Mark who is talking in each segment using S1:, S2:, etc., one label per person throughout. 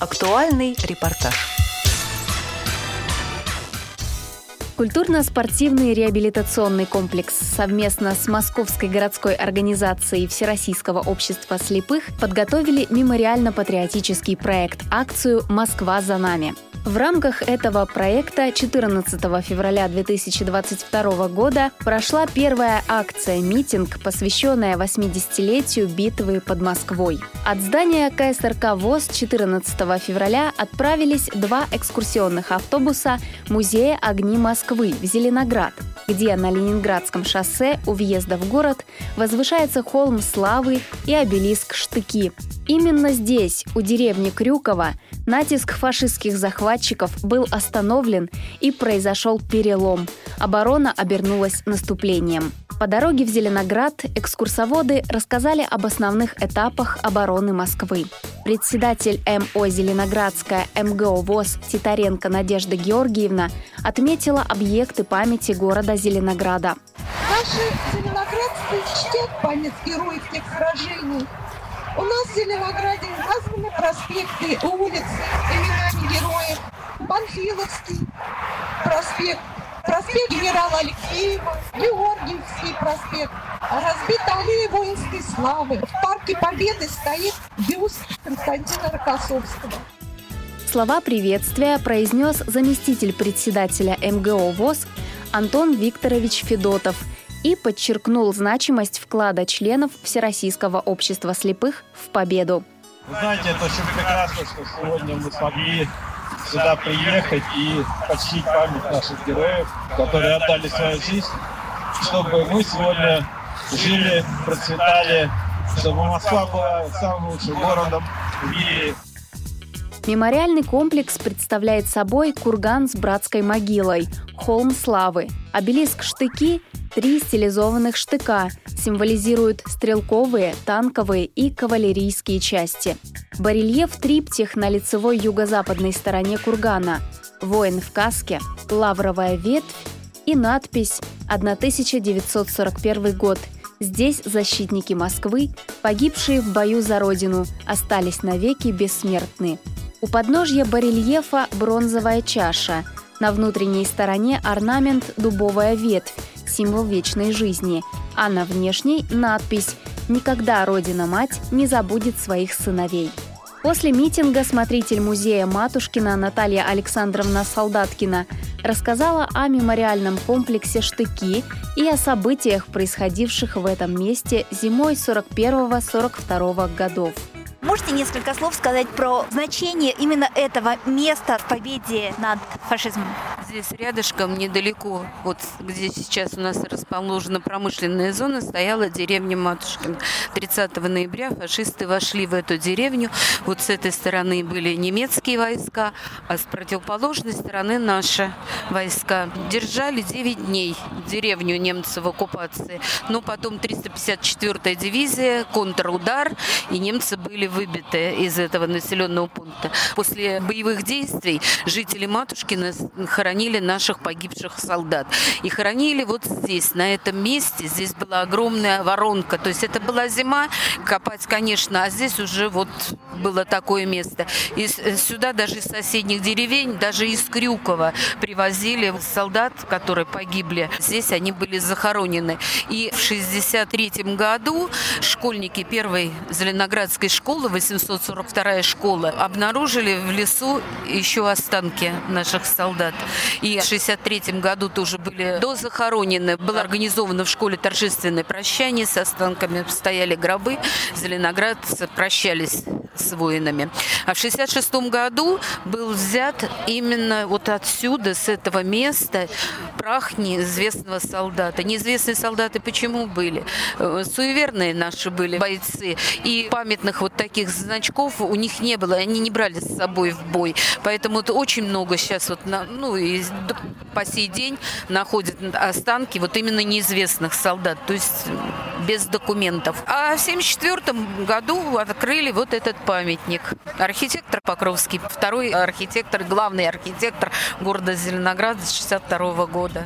S1: Актуальный репортаж.
S2: Культурно-спортивный реабилитационный комплекс совместно с Московской городской организацией Всероссийского общества слепых подготовили мемориально-патриотический проект «Акцию «Москва за нами». В рамках этого проекта 14 февраля 2022 года прошла первая акция-митинг, посвященная 80-летию битвы под Москвой. От здания КСРК ВОЗ 14 февраля отправились два экскурсионных автобуса Музея огни Москвы в Зеленоград, где на Ленинградском шоссе у въезда в город возвышается холм Славы и обелиск Штыки. Именно здесь, у деревни Крюкова, натиск фашистских захватчиков был остановлен и произошел перелом. Оборона обернулась наступлением. По дороге в Зеленоград экскурсоводы рассказали об основных этапах обороны Москвы. Председатель МО «Зеленоградская» МГО ВОЗ Титаренко Надежда Георгиевна отметила объекты памяти города Зеленограда.
S3: Наши зеленоградцы чтят память героев тех сражений, в Зеленограде названы проспекты, улицы именами героев. Панфиловский проспект, проспект генерала Алексеева, Георгиевский проспект. Разбита аллея воинской славы. В парке Победы стоит бюст Константина Рокоссовского.
S2: Слова приветствия произнес заместитель председателя МГО ВОЗ Антон Викторович Федотов – и подчеркнул значимость вклада членов Всероссийского общества слепых в победу.
S4: Вы знаете, это очень прекрасно, что сегодня мы смогли сюда приехать и почтить память наших героев, которые отдали свою жизнь, чтобы мы сегодня жили, процветали, чтобы Москва была самым лучшим городом в мире.
S2: Мемориальный комплекс представляет собой курган с братской могилой, холм славы, обелиск штыки Три стилизованных штыка символизируют стрелковые, танковые и кавалерийские части. Барельеф-триптих на лицевой юго-западной стороне кургана, воин в каске, лавровая ветвь и надпись «1941 год», Здесь защитники Москвы, погибшие в бою за родину, остались навеки бессмертны. У подножья барельефа бронзовая чаша. На внутренней стороне орнамент дубовая ветвь, символ вечной жизни, а на внешней надпись «Никогда Родина-мать не забудет своих сыновей». После митинга смотритель музея Матушкина Наталья Александровна Солдаткина рассказала о мемориальном комплексе «Штыки» и о событиях, происходивших в этом месте зимой 41-42 годов.
S5: Можете несколько слов сказать про значение именно этого места в победе над фашизмом?
S6: Здесь рядышком, недалеко, вот где сейчас у нас расположена промышленная зона, стояла деревня Матушкин. 30 ноября фашисты вошли в эту деревню. Вот с этой стороны были немецкие войска, а с противоположной стороны наши войска. Держали 9 дней деревню немцев в оккупации. Но потом 354-я дивизия, контрудар, и немцы были выбиты из этого населенного пункта. После боевых действий жители Матушкина хоронили наших погибших солдат. И хоронили вот здесь, на этом месте. Здесь была огромная воронка. То есть это была зима, копать, конечно, а здесь уже вот было такое место. И сюда даже из соседних деревень, даже из Крюкова привозили солдат, которые погибли. Здесь они были захоронены. И в 63 году школьники первой Зеленоградской школы школа, 842 школа, обнаружили в лесу еще останки наших солдат. И в 63 году тоже были дозахоронены. Было организовано в школе торжественное прощание с останками. Стояли гробы. Зеленоград прощались с воинами. А в 66 году был взят именно вот отсюда, с этого места, прах неизвестного солдата. Неизвестные солдаты почему были? Э, суеверные наши были бойцы. И памятных вот таких значков у них не было. Они не брали с собой в бой. Поэтому это очень много сейчас вот, ну, и по сей день находят останки вот именно неизвестных солдат. То есть без документов. А в 1974 году открыли вот этот памятник. Архитектор Покровский, второй архитектор, главный архитектор города Зеленограда с 62 года.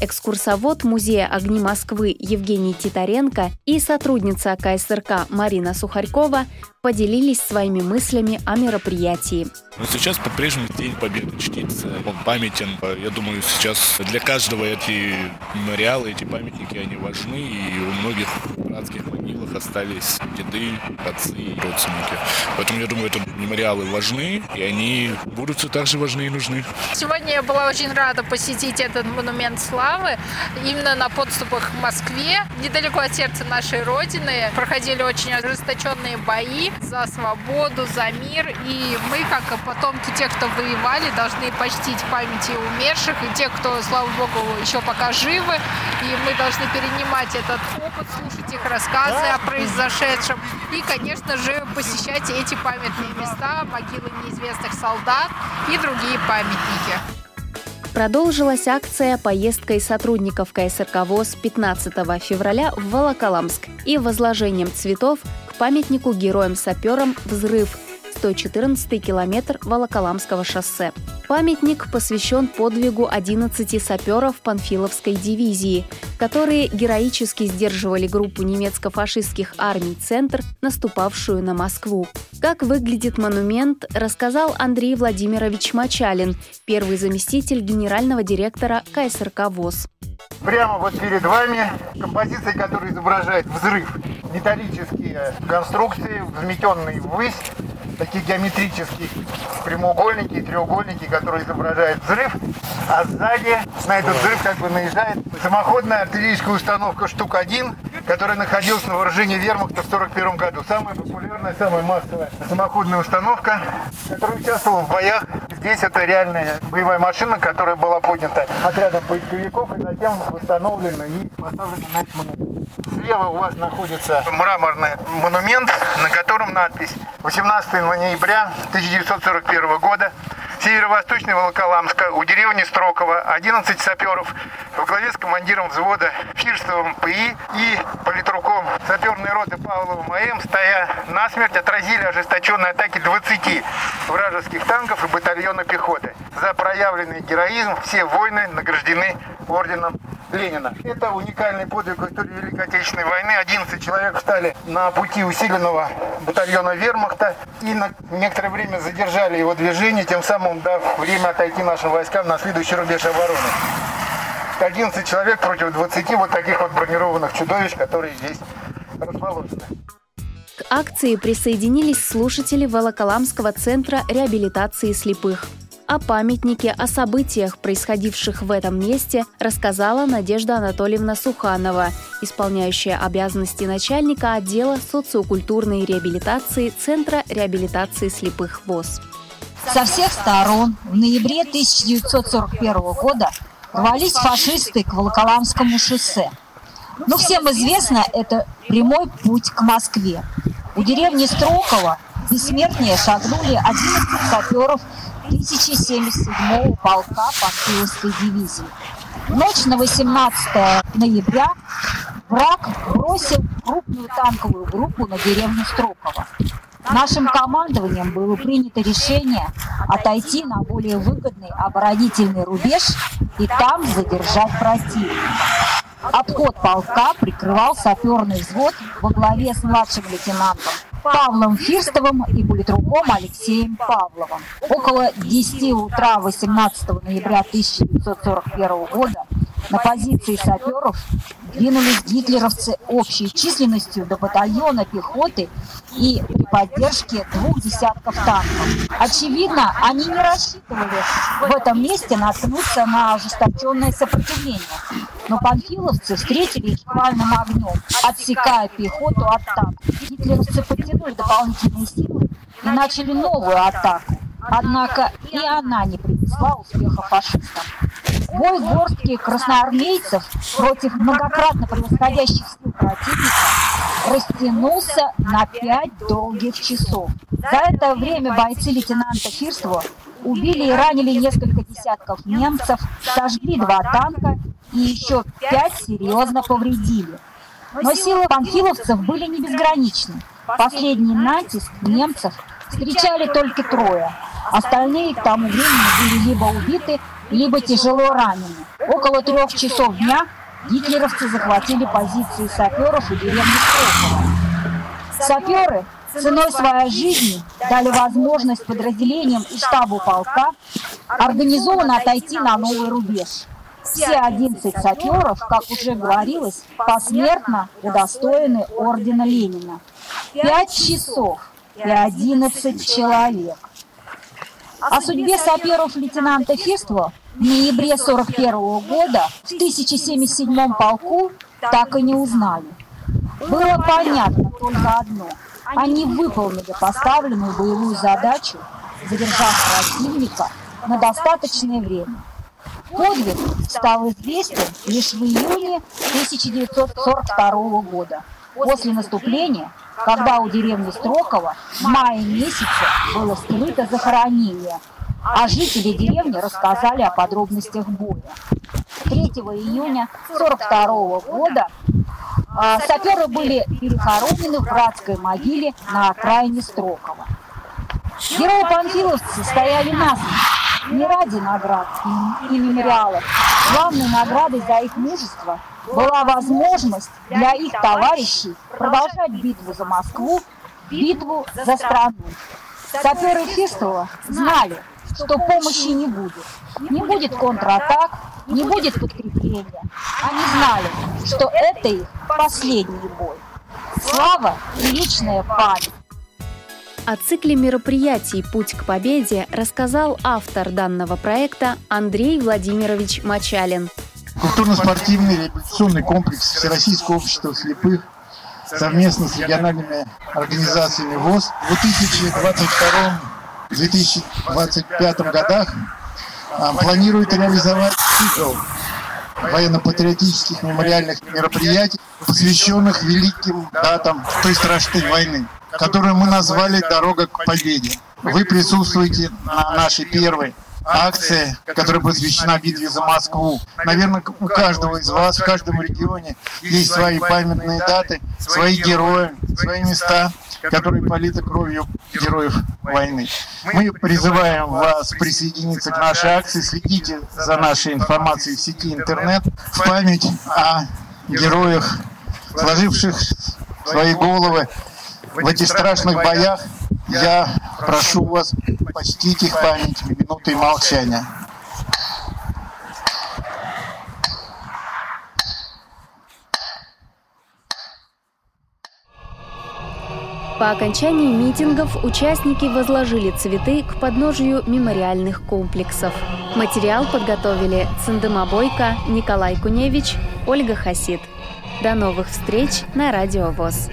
S2: экскурсовод Музея огни Москвы Евгений Титаренко и сотрудница КСРК Марина Сухарькова поделились своими мыслями о мероприятии.
S1: Но сейчас по-прежнему День Победы чтится. Он памятен. Я думаю, сейчас для каждого эти мемориалы, эти памятники, они важны. И у многих братских могилах остались деды, отцы родственники. Поэтому я думаю, это мемориалы важны, и они будут все так же важны и нужны.
S7: Сегодня я была очень рада посетить этот монумент славы. Именно на подступах к Москве, недалеко от сердца нашей Родины, проходили очень ожесточенные бои за свободу, за мир. И мы, как потомки тех, кто воевали, должны почтить памяти умерших и тех, кто, слава богу, еще пока живы. И мы должны перенимать этот опыт, слушать их рассказы о произошедшем. И, конечно же, посещать эти памятные места, могилы неизвестных солдат и другие памятники.
S2: Продолжилась акция поездкой сотрудников КСРК ВОЗ 15 февраля в Волоколамск и возложением цветов памятнику героям-саперам «Взрыв» 114 километр Волоколамского шоссе. Памятник посвящен подвигу 11 саперов Панфиловской дивизии, которые героически сдерживали группу немецко-фашистских армий «Центр», наступавшую на Москву. Как выглядит монумент, рассказал Андрей Владимирович Мачалин, первый заместитель генерального директора КСРК ВОЗ.
S8: Прямо вот перед вами композиция, которая изображает взрыв. Металлические конструкции, взметенные ввысь, такие геометрические прямоугольники и треугольники, которые изображают взрыв, а сзади на этот взрыв как бы наезжает самоходная артиллерийская установка «Штук-1», которая находилась на вооружении вермахта в 1941 году. Самая популярная, самая массовая самоходная установка, которая участвовала в боях. Здесь это реальная боевая машина, которая была поднята отрядом поисковиков и затем восстановлена и поставлена на монумент. Слева у вас находится мраморный монумент, на котором надпись 18 ноября 1941 года северо-восточной Волоколамска, у деревни Строкова, 11 саперов во главе с командиром взвода Фирстовым ПИ и политруком саперной роты Павловым АМ, стоя насмерть, отразили ожесточенные атаки 20 вражеских танков и батальона пехоты. За проявленный героизм все воины награждены орденом Ленина. Это уникальный подвиг в истории Великой Отечественной войны. 11 человек встали на пути усиленного батальона вермахта и на некоторое время задержали его движение, тем самым дав время отойти нашим войскам на следующий рубеж обороны. 11 человек против 20 вот таких вот бронированных чудовищ, которые здесь расположены.
S2: К акции присоединились слушатели Волоколамского центра реабилитации слепых. О памятнике, о событиях, происходивших в этом месте, рассказала Надежда Анатольевна Суханова, исполняющая обязанности начальника отдела социокультурной реабилитации Центра реабилитации слепых ВОЗ.
S9: Со всех сторон в ноябре 1941 года рвались фашисты к Волоколамскому шоссе. Но всем известно, это прямой путь к Москве. У деревни Строкова бессмертные шагнули 11 саперов 1077-го полка Панфиловской дивизии. Ночь на 18 ноября враг бросил крупную танковую группу на деревню Строково. Нашим командованием было принято решение отойти на более выгодный оборонительный рубеж и там задержать противника. Обход полка прикрывал саперный взвод во главе с младшим лейтенантом Павлом Фирстовым и политруком Алексеем Павловым. Около 10 утра 18 ноября 1941 года на позиции саперов двинулись гитлеровцы общей численностью до батальона пехоты и при поддержке двух десятков танков. Очевидно, они не рассчитывали в этом месте наткнуться на ожесточенное сопротивление. Но панфиловцы встретили их шквальным огнем, отсекая пехоту от танков. Гитлеровцы подтянули дополнительные силы и начали новую атаку. Однако и она не принесла успеха фашистам. Бой горстки красноармейцев против многократно превосходящих сил противника растянулся на пять долгих часов. За это время бойцы лейтенанта Фирстова убили и ранили несколько десятков немцев, сожгли два танка и еще пять серьезно повредили. Но силы панфиловцев были не безграничны. Последний натиск немцев встречали только трое. Остальные к тому времени были либо убиты, либо тяжело ранены. Около трех часов дня гитлеровцы захватили позиции саперов у деревни Строково. Саперы ценой своей жизни дали возможность подразделениям и штабу полка организованно отойти на новый рубеж. Все 11 саперов, как уже говорилось, посмертно удостоены ордена Ленина. Пять часов и 11 человек. О судьбе саперов лейтенанта Фества в ноябре 41 года в 1077 полку так и не узнали. Было понятно только одно. Они выполнили поставленную боевую задачу, задержав противника на достаточное время. Подвиг стал известен лишь в июне 1942 года, после наступления, когда у деревни Строкова в мае месяце было скрыто захоронение, а жители деревни рассказали о подробностях боя. 3 июня 1942 года а, саперы были перехоронены в братской могиле на окраине Строкова. Герои панфиловцы стояли насмерть не ради наград и мемориалов. Главной наградой за их мужество была возможность для их товарищей продолжать битву за Москву, битву за страну. Саперы Фестова знали, что помощи не будет. Не будет контратак, не будет подкрепления. Они знали, что это их последний бой. Слава и вечная память.
S2: О цикле мероприятий «Путь к победе» рассказал автор данного проекта Андрей Владимирович Мачалин.
S8: Культурно-спортивный реабилитационный комплекс Всероссийского общества слепых совместно с региональными организациями ВОЗ в 2022-2025 годах а, планирует реализовать цикл военно-патриотических мемориальных мероприятий, посвященных великим датам той страшной войны которую мы назвали «Дорога к победе». Вы присутствуете на нашей первой акции, которая посвящена битве за Москву. Наверное, у каждого из вас, в каждом регионе есть свои памятные даты, свои герои, свои места, которые политы кровью героев войны. Мы призываем вас присоединиться к нашей акции, следите за нашей информацией в сети интернет в память о героях, сложивших свои головы в этих страшных боях. я прошу вас почтить их память минутой молчания.
S2: По окончании митингов участники возложили цветы к подножию мемориальных комплексов. Материал подготовили Циндыма Бойко, Николай Куневич, Ольга Хасид. До новых встреч на Радио ВОЗ.